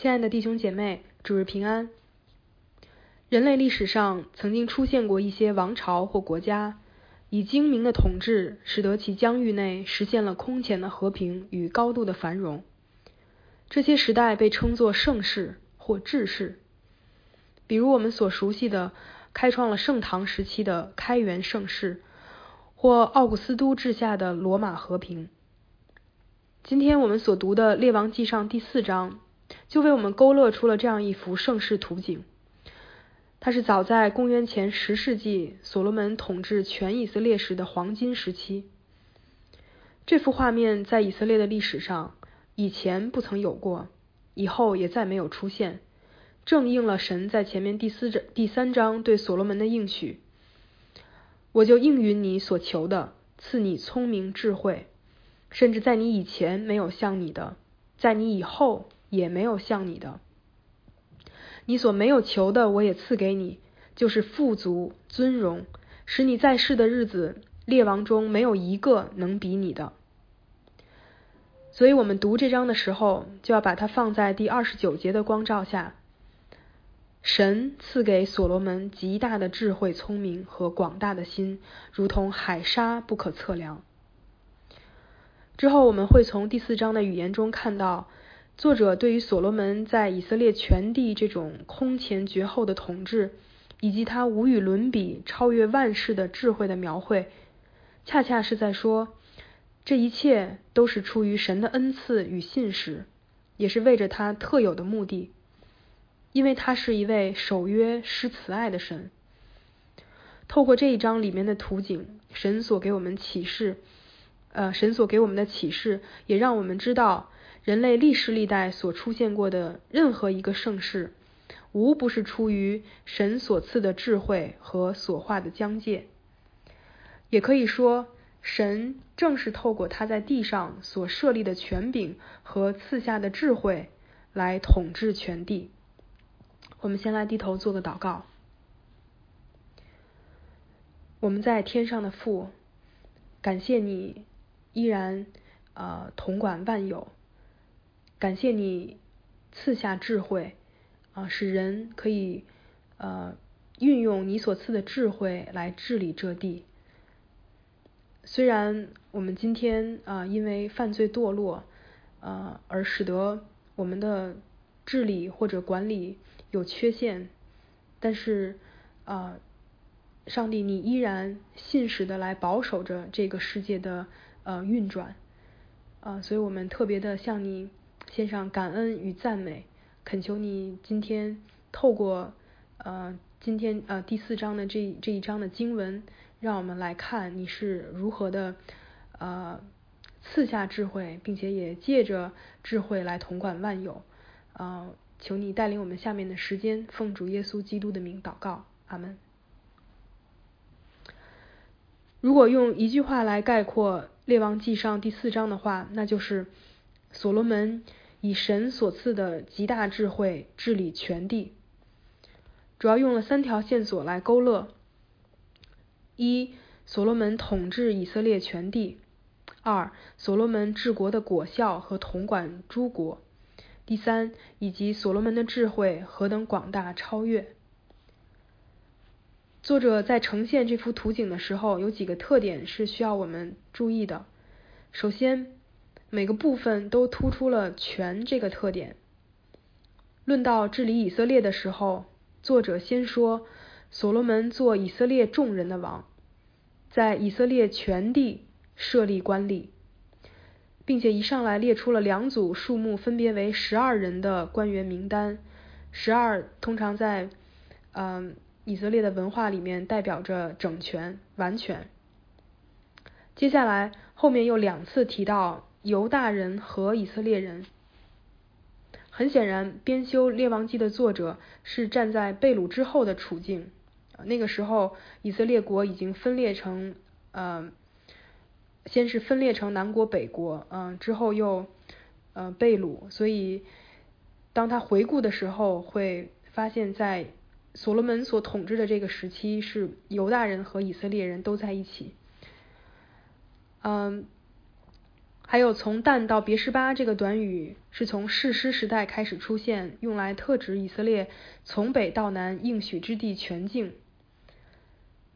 亲爱的弟兄姐妹，主日平安。人类历史上曾经出现过一些王朝或国家，以精明的统治，使得其疆域内实现了空前的和平与高度的繁荣。这些时代被称作盛世或治世。比如我们所熟悉的开创了盛唐时期的开元盛世，或奥古斯都治下的罗马和平。今天我们所读的《列王纪上》第四章，就为我们勾勒出了这样一幅盛世图景。它是早在公元前十世纪所罗门统治全以色列时的黄金时期。这幅画面在以色列的历史上以前不曾有过，以后也再没有出现。正应了神在前面第四章第三章对所罗门的应许：“我就应允你所求的，赐你聪明智慧，甚至在你以前没有像你的，在你以后也没有像你的。你所没有求的，我也赐给你，就是富足尊荣，使你在世的日子，列王中没有一个能比你的。所以，我们读这章的时候，就要把它放在第二十九节的光照下。”神赐给所罗门极大的智慧、聪明和广大的心，如同海沙不可测量。之后我们会从第四章的语言中看到，作者对于所罗门在以色列全地这种空前绝后的统治，以及他无与伦比、超越万世的智慧的描绘，恰恰是在说，这一切都是出于神的恩赐与信实，也是为着他特有的目的。因为他是一位守约施慈爱的神。透过这一章里面的图景，神所给我们启示，呃，神所给我们的启示，也让我们知道，人类历史历代所出现过的任何一个盛世，无不是出于神所赐的智慧和所化的疆界。也可以说，神正是透过他在地上所设立的权柄和赐下的智慧，来统治全地。我们先来低头做个祷告。我们在天上的父，感谢你依然呃统管万有，感谢你赐下智慧啊，使人可以呃运用你所赐的智慧来治理这地。虽然我们今天啊因为犯罪堕落啊而使得我们的治理或者管理。有缺陷，但是啊，上帝，你依然信实的来保守着这个世界的呃运转啊，所以我们特别的向你献上感恩与赞美，恳求你今天透过呃今天呃第四章的这这一章的经文，让我们来看你是如何的呃赐下智慧，并且也借着智慧来统管万有呃。求你带领我们下面的时间，奉主耶稣基督的名祷告，阿门。如果用一句话来概括《列王纪上》第四章的话，那就是所罗门以神所赐的极大智慧治理全地。主要用了三条线索来勾勒：一、所罗门统治以色列全地；二、所罗门治国的果效和统管诸国。第三，以及所罗门的智慧何等广大超越。作者在呈现这幅图景的时候，有几个特点是需要我们注意的。首先，每个部分都突出了权这个特点。论到治理以色列的时候，作者先说所罗门做以色列众人的王，在以色列全地设立官吏。并且一上来列出了两组数目分别为十二人的官员名单，十二通常在嗯以色列的文化里面代表着整全完全。接下来后面又两次提到犹大人和以色列人，很显然编修列王记的作者是站在被掳之后的处境，那个时候以色列国已经分裂成呃。先是分裂成南国北国，嗯，之后又呃被掳，所以当他回顾的时候，会发现，在所罗门所统治的这个时期，是犹大人和以色列人都在一起。嗯，还有从但到别是巴这个短语是从士师时代开始出现，用来特指以色列从北到南应许之地全境。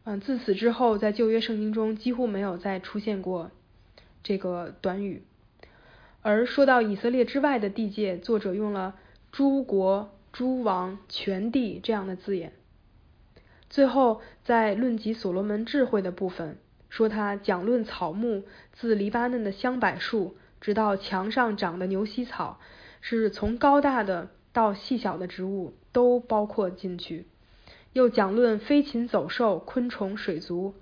嗯，自此之后，在旧约圣经中几乎没有再出现过这个短语。而说到以色列之外的地界，作者用了诸国、诸王、全地这样的字眼。最后，在论及所罗门智慧的部分。说他讲论草木，自黎巴嫩的香柏树，直到墙上长的牛膝草，是从高大的到细小的植物都包括进去。又讲论飞禽走兽、昆虫、水族，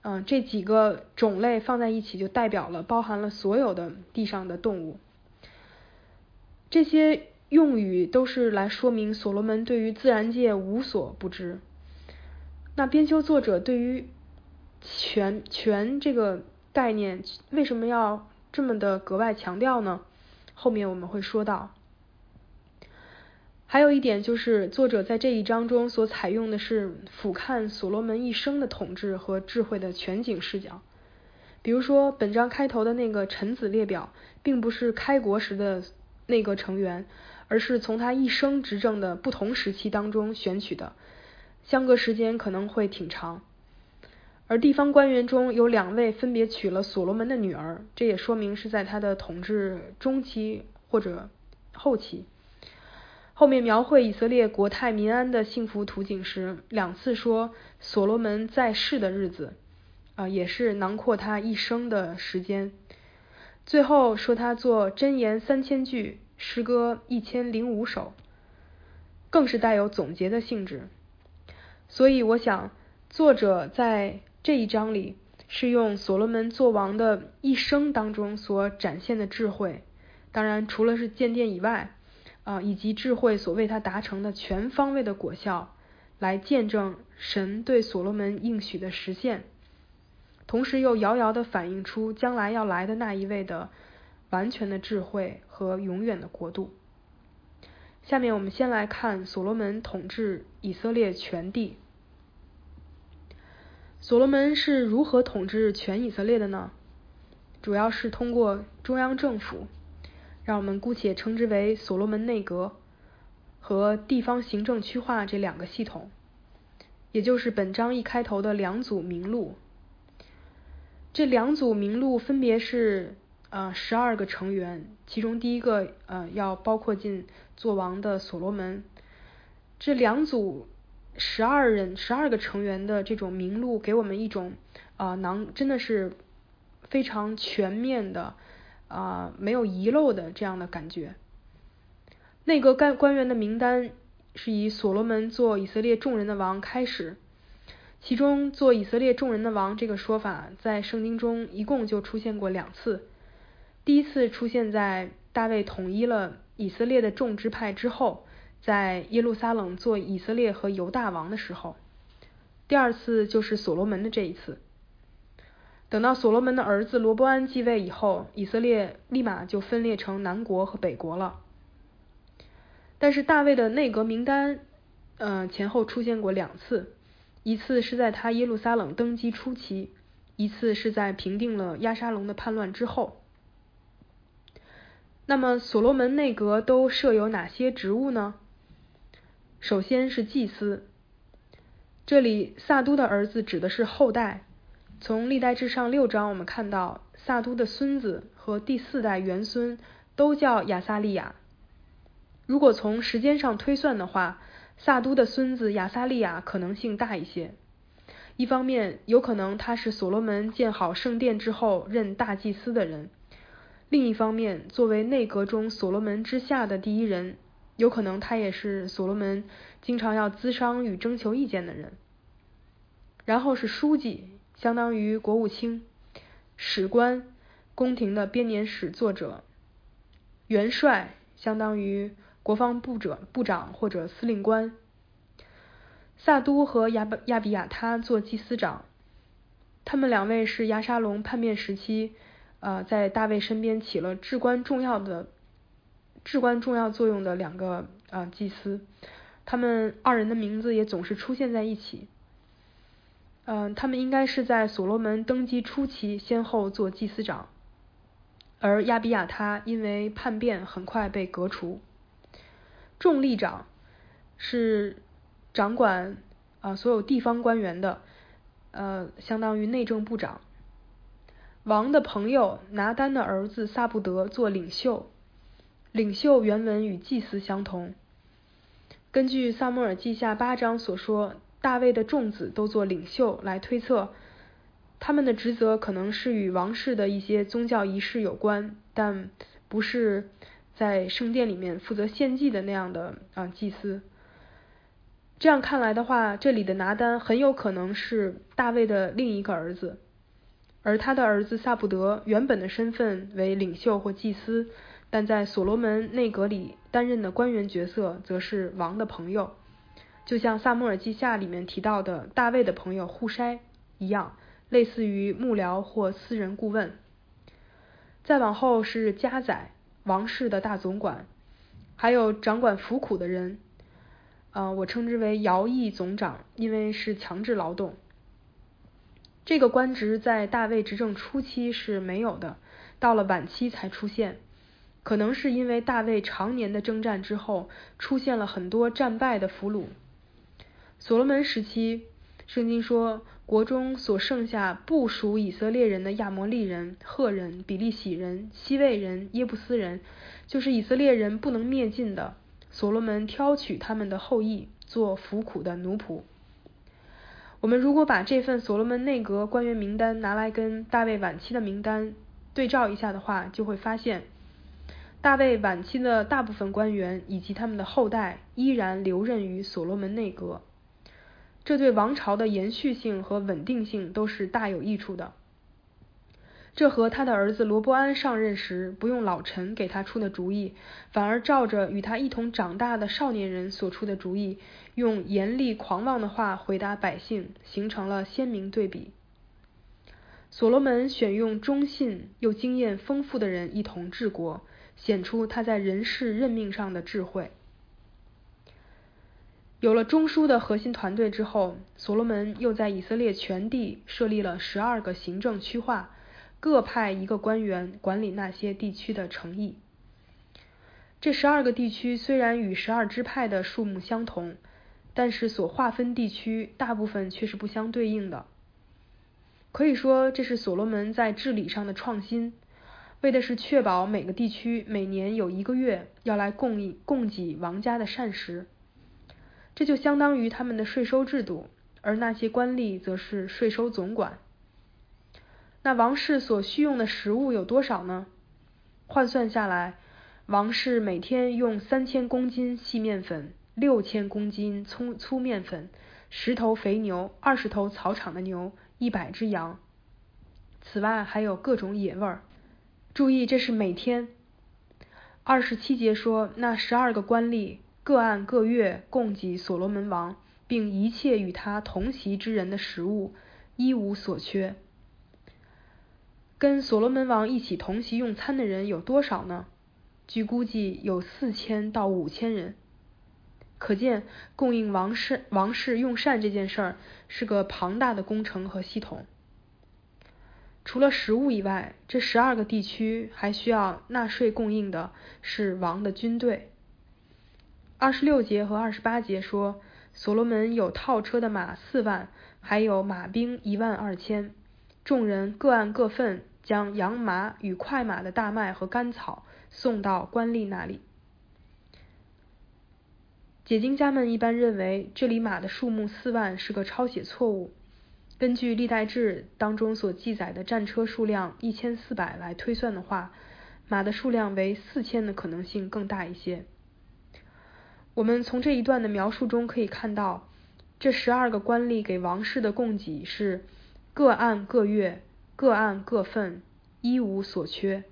嗯，这几个种类放在一起，就代表了包含了所有的地上的动物。这些用语都是来说明所罗门对于自然界无所不知。那编修作者对于全全这个概念为什么要这么的格外强调呢？后面我们会说到。还有一点就是，作者在这一章中所采用的是俯瞰所罗门一生的统治和智慧的全景视角。比如说，本章开头的那个臣子列表，并不是开国时的内阁成员，而是从他一生执政的不同时期当中选取的，相隔时间可能会挺长。而地方官员中有两位分别娶了所罗门的女儿，这也说明是在他的统治中期或者后期。后面描绘以色列国泰民安的幸福图景时，两次说所罗门在世的日子，啊，也是囊括他一生的时间。最后说他做箴言三千句，诗歌一千零五首，更是带有总结的性质。所以我想，作者在。这一章里是用所罗门作王的一生当中所展现的智慧，当然除了是建殿以外，啊，以及智慧所为他达成的全方位的果效，来见证神对所罗门应许的实现，同时又遥遥的反映出将来要来的那一位的完全的智慧和永远的国度。下面我们先来看所罗门统治以色列全地。所罗门是如何统治全以色列的呢？主要是通过中央政府，让我们姑且称之为所罗门内阁和地方行政区划这两个系统，也就是本章一开头的两组名录。这两组名录分别是呃十二个成员，其中第一个呃要包括进做王的所罗门。这两组。十二人、十二个成员的这种名录，给我们一种啊，囊真的是非常全面的啊，没有遗漏的这样的感觉。内阁干官员的名单是以所罗门做以色列众人的王开始，其中做以色列众人的王这个说法，在圣经中一共就出现过两次。第一次出现在大卫统一了以色列的众支派之后。在耶路撒冷做以色列和犹大王的时候，第二次就是所罗门的这一次。等到所罗门的儿子罗伯安继位以后，以色列立马就分裂成南国和北国了。但是大卫的内阁名单，呃，前后出现过两次，一次是在他耶路撒冷登基初期，一次是在平定了亚沙龙的叛乱之后。那么所罗门内阁都设有哪些职务呢？首先是祭司，这里萨都的儿子指的是后代。从历代至上六章，我们看到萨都的孙子和第四代元孙都叫亚撒利亚。如果从时间上推算的话，萨都的孙子亚撒利亚可能性大一些。一方面，有可能他是所罗门建好圣殿之后任大祭司的人；另一方面，作为内阁中所罗门之下的第一人。有可能他也是所罗门经常要咨商与征求意见的人。然后是书记，相当于国务卿、史官、宫廷的编年史作者；元帅，相当于国防部者部长或者司令官。萨都和亚比亚比亚他做祭司长，他们两位是亚沙龙叛变时期，呃，在大卫身边起了至关重要的。至关重要作用的两个啊祭司，他们二人的名字也总是出现在一起。嗯，他们应该是在所罗门登基初期先后做祭司长。而亚比亚他因为叛变很快被革除。众吏长是掌管啊所有地方官员的，呃，相当于内政部长。王的朋友拿丹的儿子萨布德做领袖，领袖原文与祭司相同。根据萨母尔记下八章所说，大卫的众子都做领袖，来推测他们的职责可能是与王室的一些宗教仪式有关，但不是在圣殿里面负责献祭的那样的啊祭司。这样看来的话，这里的拿丹很有可能是大卫的另一个儿子，而他的儿子萨布德原本的身份为领袖或祭司。但在所罗门内阁里担任的官员角色，则是王的朋友，就像萨穆尔记下里面提到的大卫的朋友户筛一样，类似于幕僚或私人顾问。再往后是家宰，王室的大总管，还有掌管服苦的人，呃，我称之为徭役总长，因为是强制劳动。这个官职在大卫执政初期是没有的，到了晚期才出现。可能是因为大卫常年的征战之后，出现了很多战败的俘虏。所罗门时期，圣经说国中所剩下不属以色列人的亚摩利人、赫人、比利洗人、西魏人、耶布斯人，就是以色列人不能灭尽的。所罗门挑取他们的后裔做服苦的奴仆。我们如果把这份所罗门内阁官员名单拿来跟大卫晚期的名单对照一下的话，就会发现。大卫晚期的大部分官员以及他们的后代依然留任于所罗门内阁，这对王朝的延续性和稳定性都是大有益处的。这和他的儿子罗伯安上任时不用老臣给他出的主意，反而照着与他一同长大的少年人所出的主意，用严厉狂妄的话回答百姓，形成了鲜明对比。所罗门选用忠信又经验丰富的人一同治国。显出他在人事任命上的智慧。有了中枢的核心团队之后，所罗门又在以色列全地设立了十二个行政区划，各派一个官员管理那些地区的城邑。这十二个地区虽然与十二支派的数目相同，但是所划分地区大部分却是不相对应的。可以说，这是所罗门在治理上的创新。为的是确保每个地区每年有一个月要来供应供给王家的膳食，这就相当于他们的税收制度，而那些官吏则是税收总管。那王室所需用的食物有多少呢？换算下来，王室每天用三千公斤细面粉、六千公斤粗粗面粉、十头肥牛、二十头草场的牛、一百只羊，此外还有各种野味儿。注意，这是每天。二十七节说，那十二个官吏各按各月供给所罗门王，并一切与他同席之人的食物，一无所缺。跟所罗门王一起同席用餐的人有多少呢？据估计有四千到五千人。可见，供应王室王室用膳这件事儿是个庞大的工程和系统。除了食物以外，这十二个地区还需要纳税供应的是王的军队。二十六节和二十八节说，所罗门有套车的马四万，还有马兵一万二千，众人各按各份，将羊马与快马的大麦和干草送到官吏那里。解经家们一般认为，这里马的数目四万是个抄写错误。根据历代志当中所记载的战车数量一千四百来推算的话，马的数量为四千的可能性更大一些。我们从这一段的描述中可以看到，这十二个官吏给王室的供给是各按各月、各按各份，一无所缺，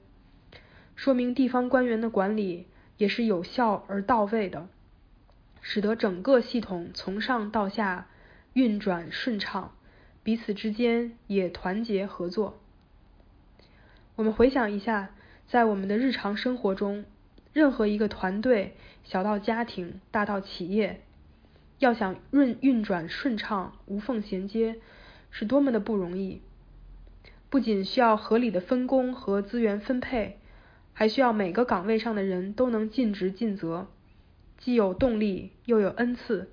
说明地方官员的管理也是有效而到位的，使得整个系统从上到下运转顺畅。彼此之间也团结合作。我们回想一下，在我们的日常生活中，任何一个团队，小到家庭，大到企业，要想运运转顺畅、无缝衔接，是多么的不容易。不仅需要合理的分工和资源分配，还需要每个岗位上的人都能尽职尽责，既有动力又有恩赐，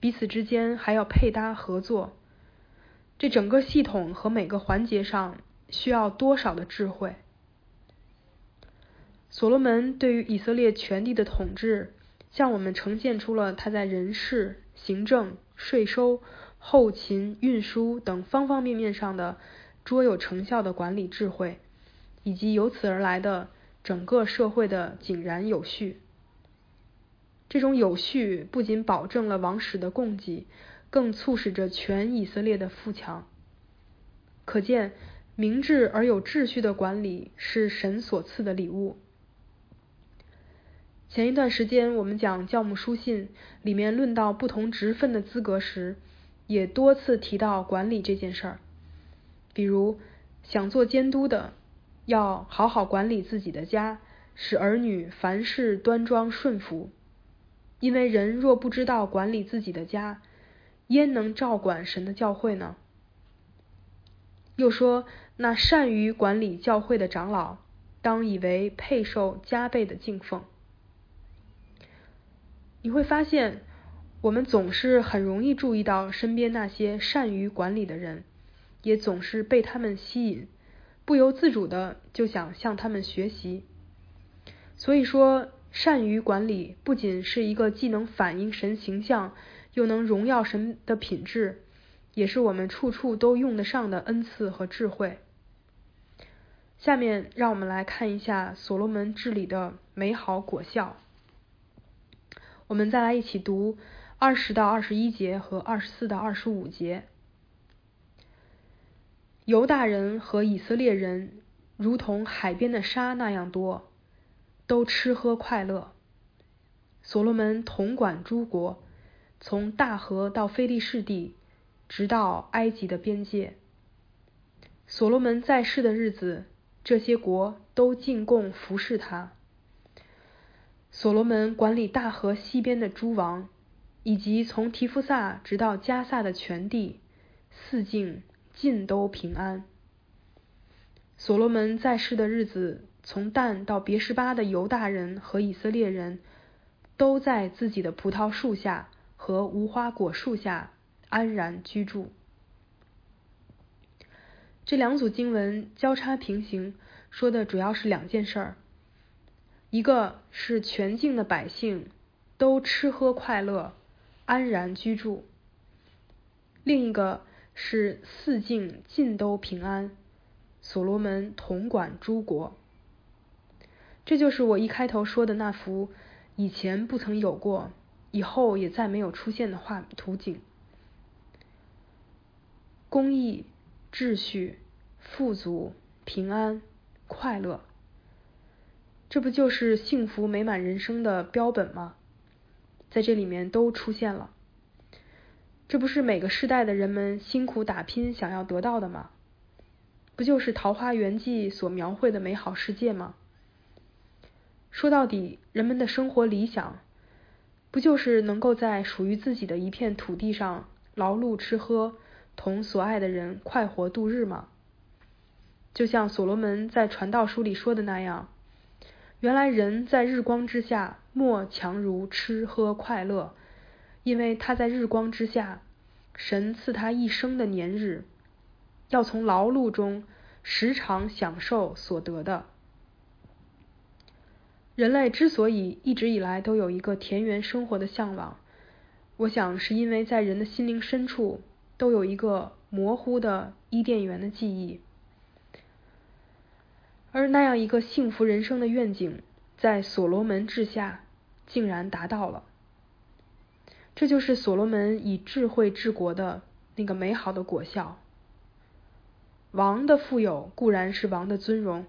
彼此之间还要配搭合作。这整个系统和每个环节上需要多少的智慧？所罗门对于以色列全地的统治，向我们呈现出了他在人事、行政、税收、后勤、运输等方方面面上的。卓有成效的管理智慧，以及由此而来的整个社会的井然有序。这种有序不仅保证了王室的供给，更促使着全以色列的富强。可见，明智而有秩序的管理是神所赐的礼物。前一段时间我们讲教牧书信，里面论到不同职分的资格时，也多次提到管理这件事儿。比如，想做监督的，要好好管理自己的家，使儿女凡事端庄顺服。因为人若不知道管理自己的家，焉能照管神的教会呢？又说，那善于管理教会的长老，当以为配受加倍的敬奉。你会发现，我们总是很容易注意到身边那些善于管理的人。也总是被他们吸引，不由自主的就想向他们学习。所以说，善于管理不仅是一个既能反映神形象，又能荣耀神的品质，也是我们处处都用得上的恩赐和智慧。下面让我们来看一下所罗门治理的美好果效。我们再来一起读二十到二十一节和二十四到二十五节。犹大人和以色列人如同海边的沙那样多，都吃喝快乐。所罗门统管诸国，从大河到非利士地，直到埃及的边界。所罗门在世的日子，这些国都进贡服侍他。所罗门管理大河西边的诸王，以及从提夫萨直到加萨的全地，四境。尽都平安。所罗门在世的日子，从但到别十巴的犹大人和以色列人，都在自己的葡萄树下和无花果树下安然居住。这两组经文交叉平行，说的主要是两件事儿：一个是全境的百姓都吃喝快乐，安然居住；另一个。是四境尽都平安，所罗门统管诸国。这就是我一开头说的那幅以前不曾有过，以后也再没有出现的画图景。公益、秩序、富足、平安、快乐，这不就是幸福美满人生的标本吗？在这里面都出现了。这不是每个时代的人们辛苦打拼想要得到的吗？不就是《桃花源记》所描绘的美好世界吗？说到底，人们的生活理想，不就是能够在属于自己的一片土地上劳碌吃喝，同所爱的人快活度日吗？就像所罗门在传道书里说的那样，原来人在日光之下，莫强如吃喝快乐。因为他在日光之下，神赐他一生的年日，要从劳碌中时常享受所得的。人类之所以一直以来都有一个田园生活的向往，我想是因为在人的心灵深处都有一个模糊的伊甸园的记忆，而那样一个幸福人生的愿景，在所罗门治下竟然达到了。这就是所罗门以智慧治国的那个美好的果效。王的富有固然是王的尊荣，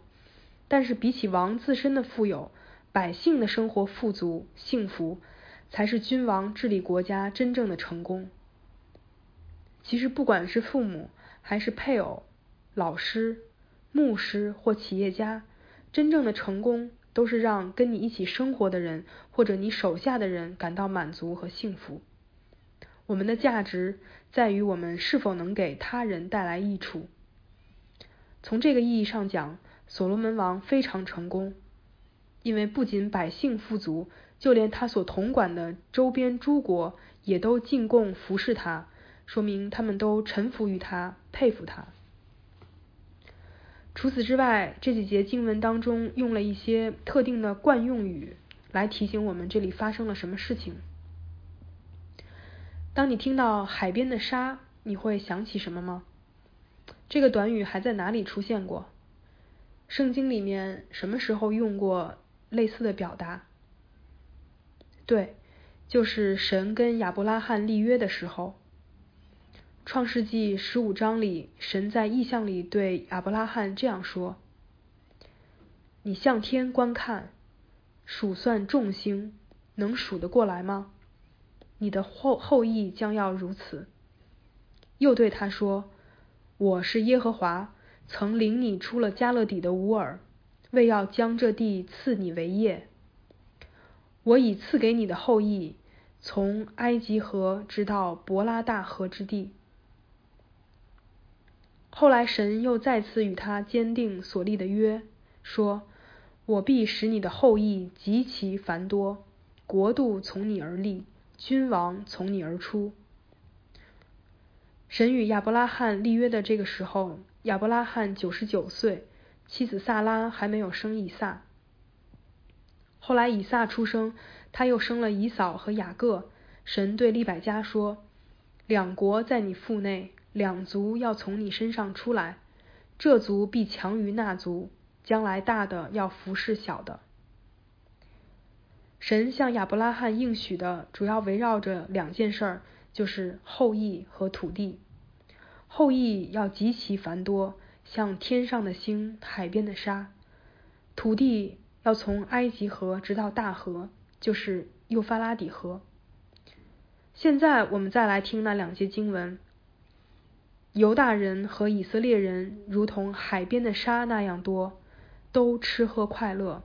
但是比起王自身的富有，百姓的生活富足幸福，才是君王治理国家真正的成功。其实，不管是父母，还是配偶、老师、牧师或企业家，真正的成功。都是让跟你一起生活的人，或者你手下的人感到满足和幸福。我们的价值在于我们是否能给他人带来益处。从这个意义上讲，所罗门王非常成功，因为不仅百姓富足，就连他所统管的周边诸国也都进贡服侍他，说明他们都臣服于他，佩服他。除此之外，这几节经文当中用了一些特定的惯用语，来提醒我们这里发生了什么事情。当你听到海边的沙，你会想起什么吗？这个短语还在哪里出现过？圣经里面什么时候用过类似的表达？对，就是神跟亚伯拉罕立约的时候。创世纪十五章里，神在异象里对亚伯拉罕这样说：“你向天观看，数算众星，能数得过来吗？你的后后裔将要如此。”又对他说：“我是耶和华，曾领你出了加勒底的乌尔，为要将这地赐你为业。我已赐给你的后裔，从埃及河直到伯拉大河之地。”后来，神又再次与他坚定所立的约，说：“我必使你的后裔极其繁多，国度从你而立，君王从你而出。”神与亚伯拉罕立约的这个时候，亚伯拉罕九十九岁，妻子萨拉还没有生以撒。后来以撒出生，他又生了以扫和雅各。神对利百加说：“两国在你腹内。”两族要从你身上出来，这族必强于那族，将来大的要服侍小的。神向亚伯拉罕应许的主要围绕着两件事儿，就是后裔和土地。后裔要极其繁多，像天上的星、海边的沙；土地要从埃及河直到大河，就是幼发拉底河。现在我们再来听那两节经文。犹大人和以色列人如同海边的沙那样多，都吃喝快乐。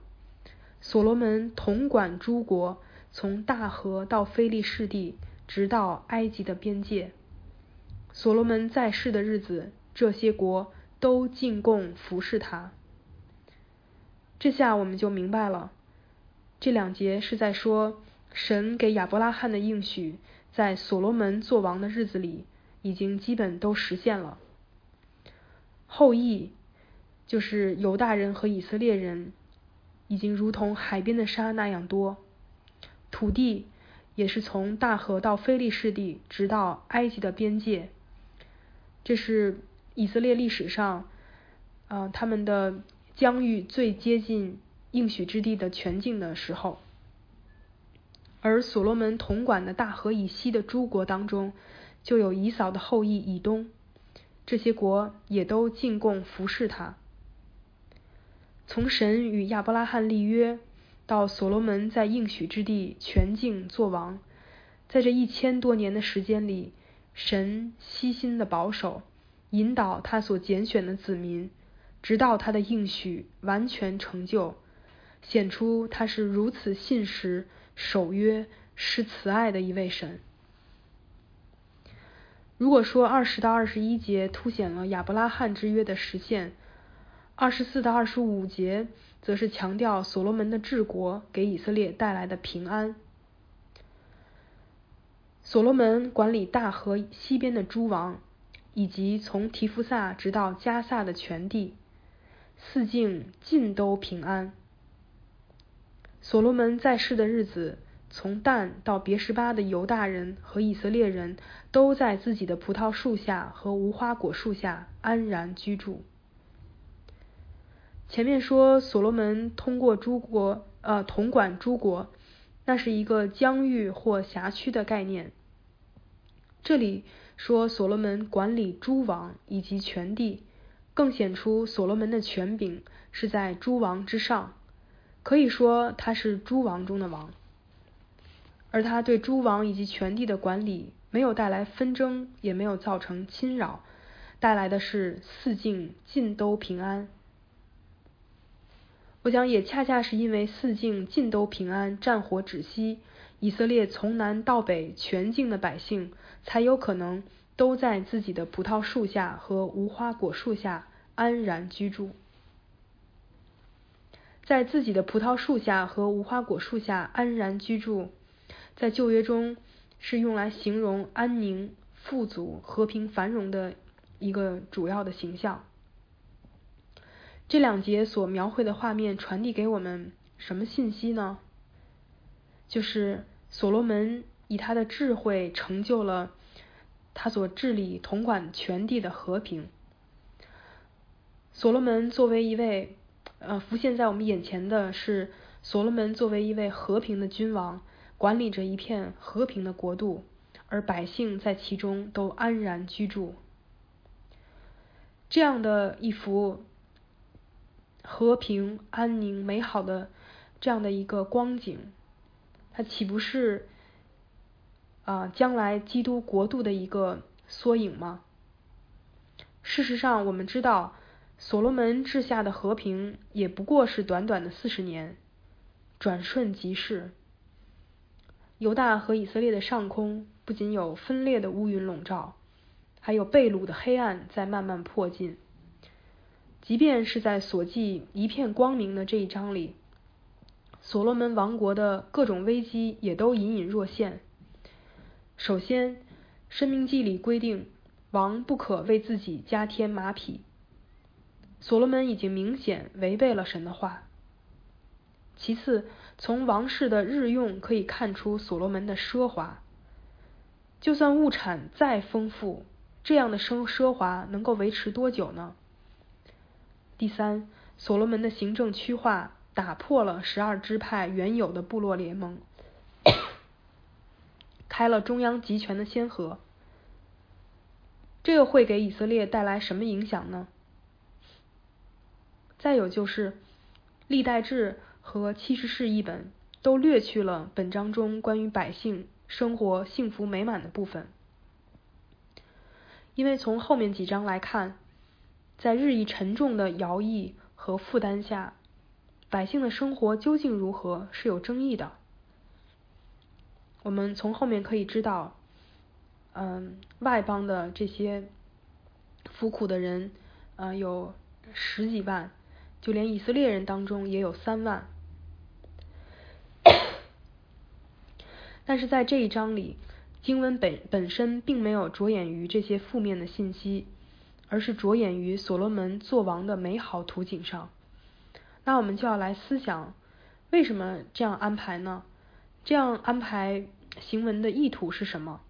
所罗门统管诸国，从大河到非利士地，直到埃及的边界。所罗门在世的日子，这些国都进贡服侍他。这下我们就明白了，这两节是在说神给亚伯拉罕的应许，在所罗门做王的日子里。已经基本都实现了。后裔就是犹大人和以色列人，已经如同海边的沙那样多。土地也是从大河到非利士地，直到埃及的边界。这是以色列历史上，呃，他们的疆域最接近应许之地的全境的时候。而所罗门统管的大河以西的诸国当中。就有以扫的后裔以东，这些国也都进贡服侍他。从神与亚伯拉罕立约，到所罗门在应许之地全境作王，在这一千多年的时间里，神悉心的保守、引导他所拣选的子民，直到他的应许完全成就，显出他是如此信实、守约、施慈爱的一位神。如果说二十到二十一节凸显了亚伯拉罕之约的实现，二十四到二十五节则是强调所罗门的治国给以色列带来的平安。所罗门管理大河西边的诸王，以及从提夫萨直到加萨的全地，四境尽都平安。所罗门在世的日子。从但到别什巴的犹大人和以色列人都在自己的葡萄树下和无花果树下安然居住。前面说所罗门通过诸国，呃，统管诸国，那是一个疆域或辖区的概念。这里说所罗门管理诸王以及全地，更显出所罗门的权柄是在诸王之上，可以说他是诸王中的王。而他对诸王以及全地的管理没有带来纷争，也没有造成侵扰，带来的是四境尽都平安。我想也恰恰是因为四境尽都平安，战火止息，以色列从南到北全境的百姓才有可能都在自己的葡萄树下和无花果树下安然居住。在自己的葡萄树下和无花果树下安然居住，在旧约中是用来形容安宁、富足、和平、繁荣的一个主要的形象。这两节所描绘的画面传递给我们什么信息呢？就是所罗门以他的智慧成就了他所治理统管全地的和平。所罗门作为一位，呃，浮现在我们眼前的是所罗门作为一位和平的君王，管理着一片和平的国度，而百姓在其中都安然居住。这样的一幅和平、安宁、美好的这样的一个光景。它岂不是啊将来基督国度的一个缩影吗？事实上，我们知道所罗门治下的和平也不过是短短的四十年，转瞬即逝。犹大和以色列的上空不仅有分裂的乌云笼罩，还有被掳的黑暗在慢慢迫近。即便是在所记一片光明的这一章里。所罗门王国的各种危机也都隐隐若现。首先，《申命记》里规定，王不可为自己加添马匹。所罗门已经明显违背了神的话。其次，从王室的日用可以看出所罗门的奢华。就算物产再丰富，这样的奢奢华能够维持多久呢？第三，所罗门的行政区划。打破了十二支派原有的部落联盟，开了中央集权的先河。这又会给以色列带来什么影响呢？再有就是《历代志》和《七十士》一本都略去了本章中关于百姓生活幸福美满的部分，因为从后面几章来看，在日益沉重的徭役和负担下。百姓的生活究竟如何是有争议的。我们从后面可以知道，嗯，外邦的这些服苦的人，呃，有十几万，就连以色列人当中也有三万。但是在这一章里，经文本本身并没有着眼于这些负面的信息，而是着眼于所罗门做王的美好图景上。那我们就要来思想，为什么这样安排呢？这样安排行文的意图是什么？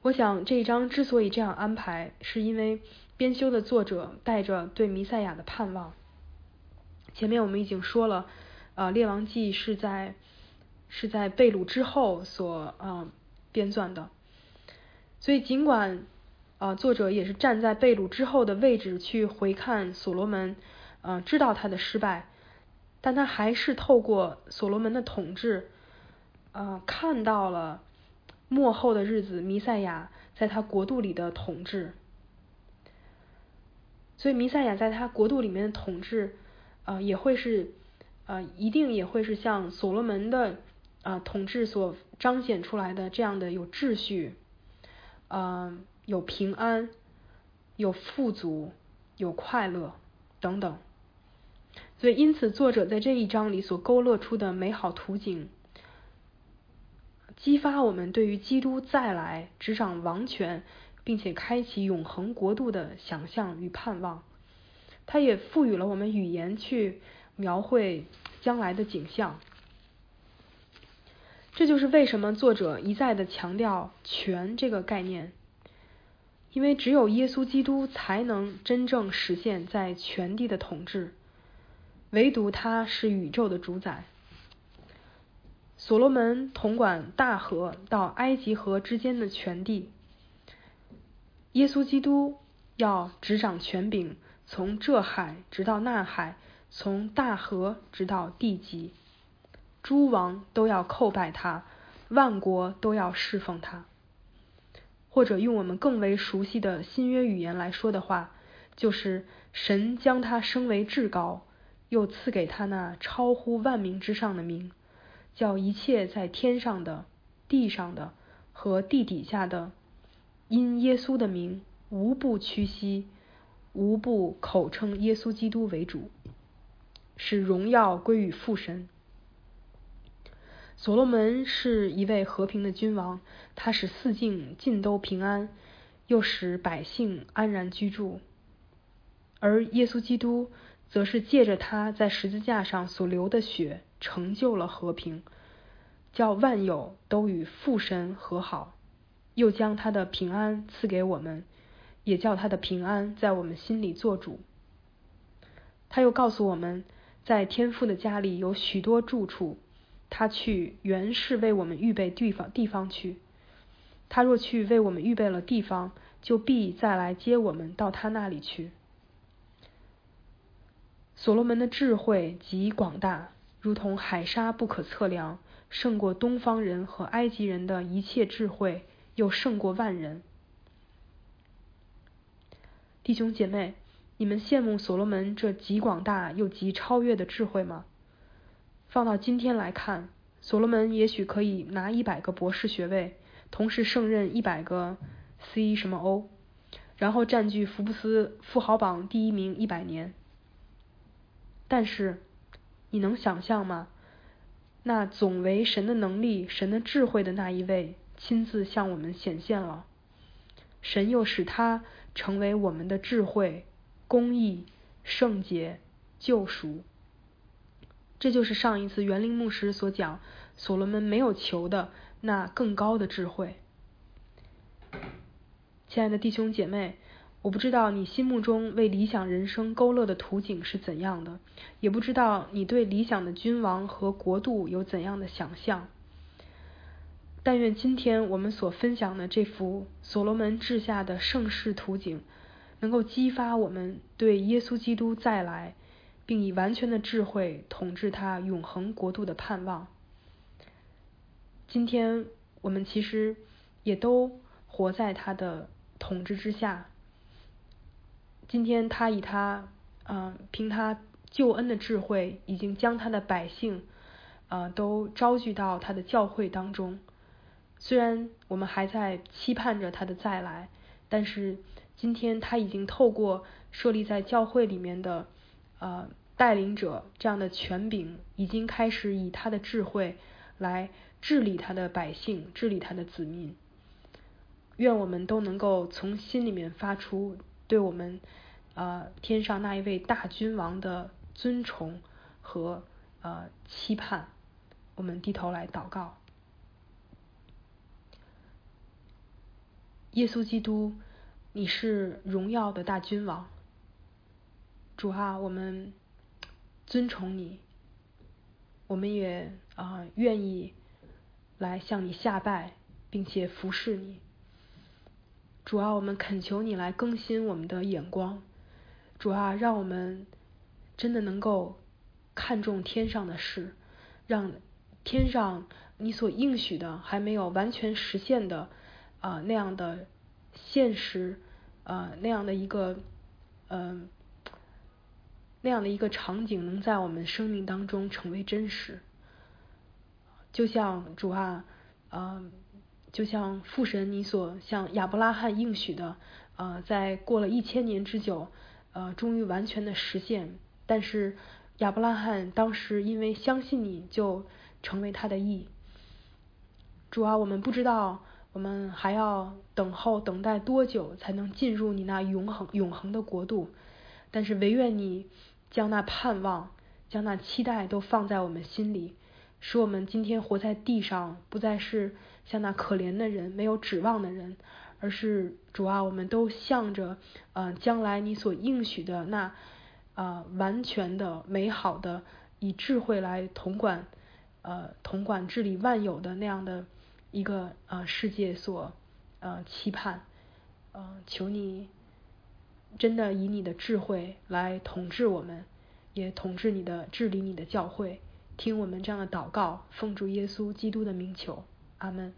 我想这一章之所以这样安排，是因为编修的作者带着对弥赛亚的盼望。前面我们已经说了，呃，《列王记》是在是在被掳之后所呃编撰的，所以尽管呃作者也是站在被掳之后的位置去回看所罗门。呃，知道他的失败，但他还是透过所罗门的统治，呃，看到了末后的日子弥赛亚在他国度里的统治。所以弥赛亚在他国度里面的统治，呃，也会是，呃，一定也会是像所罗门的呃统治所彰显出来的这样的有秩序，呃，有平安，有富足，有快乐等等。所以，因此，作者在这一章里所勾勒出的美好图景，激发我们对于基督再来执掌王权，并且开启永恒国度的想象与盼望。它也赋予了我们语言去描绘将来的景象。这就是为什么作者一再的强调“权”这个概念，因为只有耶稣基督才能真正实现在全地的统治。唯独他是宇宙的主宰。所罗门统管大河到埃及河之间的全地，耶稣基督要执掌权柄，从这海直到那海，从大河直到地极，诸王都要叩拜他，万国都要侍奉他。或者用我们更为熟悉的新约语言来说的话，就是神将他升为至高。又赐给他那超乎万名之上的名，叫一切在天上的、地上的和地底下的，因耶稣的名无不屈膝，无不口称耶稣基督为主，使荣耀归于父神。所罗门是一位和平的君王，他使四境尽都平安，又使百姓安然居住。而耶稣基督则是借着他在十字架上所流的血，成就了和平，叫万有都与父神和好，又将他的平安赐给我们，也叫他的平安在我们心里做主。他又告诉我们，在天父的家里有许多住处。他去原是为我们预备地方地方去，他若去为我们预备了地方，就必再来接我们到他那里去。所罗门的智慧极广大，如同海沙不可测量，胜过东方人和埃及人的一切智慧，又胜过万人。弟兄姐妹，你们羡慕所罗门这极广大又极超越的智慧吗？放到今天来看，所罗门也许可以拿一百个博士学位，同时胜任一百个 C 什么 O，然后占据福布斯富豪榜第一名一百年。但是，你能想象吗？那总为神的能力、神的智慧的那一位亲自向我们显现了，神又使他成为我们的智慧、公义、圣洁、救赎。这就是上一次园林牧师所讲，所罗门没有求的那更高的智慧。亲爱的弟兄姐妹，我不知道你心目中为理想人生勾勒的图景是怎样的，也不知道你对理想的君王和国度有怎样的想象。但愿今天我们所分享的这幅所罗门治下的盛世图景，能够激发我们对耶稣基督再来。并以完全的智慧统治他永恒国度的盼望。今天我们其实也都活在他的统治之下。今天他以他，嗯，凭他救恩的智慧，已经将他的百姓，呃，都招聚到他的教会当中。虽然我们还在期盼着他的再来，但是今天他已经透过设立在教会里面的。呃，带领者这样的权柄已经开始以他的智慧来治理他的百姓，治理他的子民。愿我们都能够从心里面发出对我们呃天上那一位大君王的尊崇和呃期盼。我们低头来祷告，耶稣基督，你是荣耀的大君王。主啊，我们尊崇你，我们也啊愿意来向你下拜，并且服侍你。主啊，我们恳求你来更新我们的眼光。主啊，让我们真的能够看重天上的事，让天上你所应许的还没有完全实现的啊那样的现实啊那样的一个嗯。那样的一个场景能在我们生命当中成为真实，就像主啊，呃，就像父神你所向亚伯拉罕应许的，呃，在过了一千年之久，呃，终于完全的实现。但是亚伯拉罕当时因为相信你就成为他的义。主啊，我们不知道我们还要等候等待多久才能进入你那永恒永恒的国度，但是唯愿你。将那盼望、将那期待都放在我们心里，使我们今天活在地上，不再是像那可怜的人、没有指望的人，而是主啊，我们都向着呃将来你所应许的那啊完全的、美好的，以智慧来统管呃统管治理万有的那样的一个呃世界所呃期盼，呃求你。真的以你的智慧来统治我们，也统治你的治理你的教会，听我们这样的祷告，奉主耶稣基督的名求，阿门。